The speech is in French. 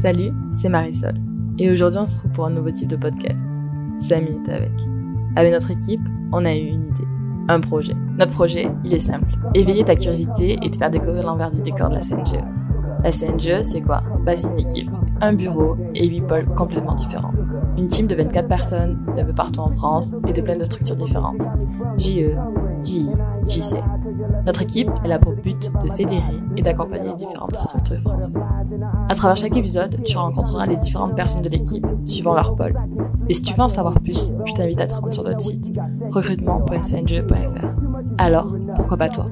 Salut, c'est Marisol. Et aujourd'hui, on se retrouve pour un nouveau type de podcast. 5 minutes avec. Avec notre équipe, on a eu une idée. Un projet. Notre projet, il est simple. Éveiller ta curiosité et te faire découvrir l'envers du décor de la CNGE. La CNGE, c'est quoi? Bah, c'est une équipe, un bureau et 8 pôles complètement différents. Une team de 24 personnes d'un peu partout en France et de plein de structures différentes. JE, JI, JC. Notre équipe, elle a pour but de fédérer et d'accompagner différentes structures françaises. À travers chaque épisode, tu rencontreras les différentes personnes de l'équipe, suivant leur pôle. Et si tu veux en savoir plus, je t'invite à te rendre sur notre site recrutement.cnge.fr. Alors, pourquoi pas toi?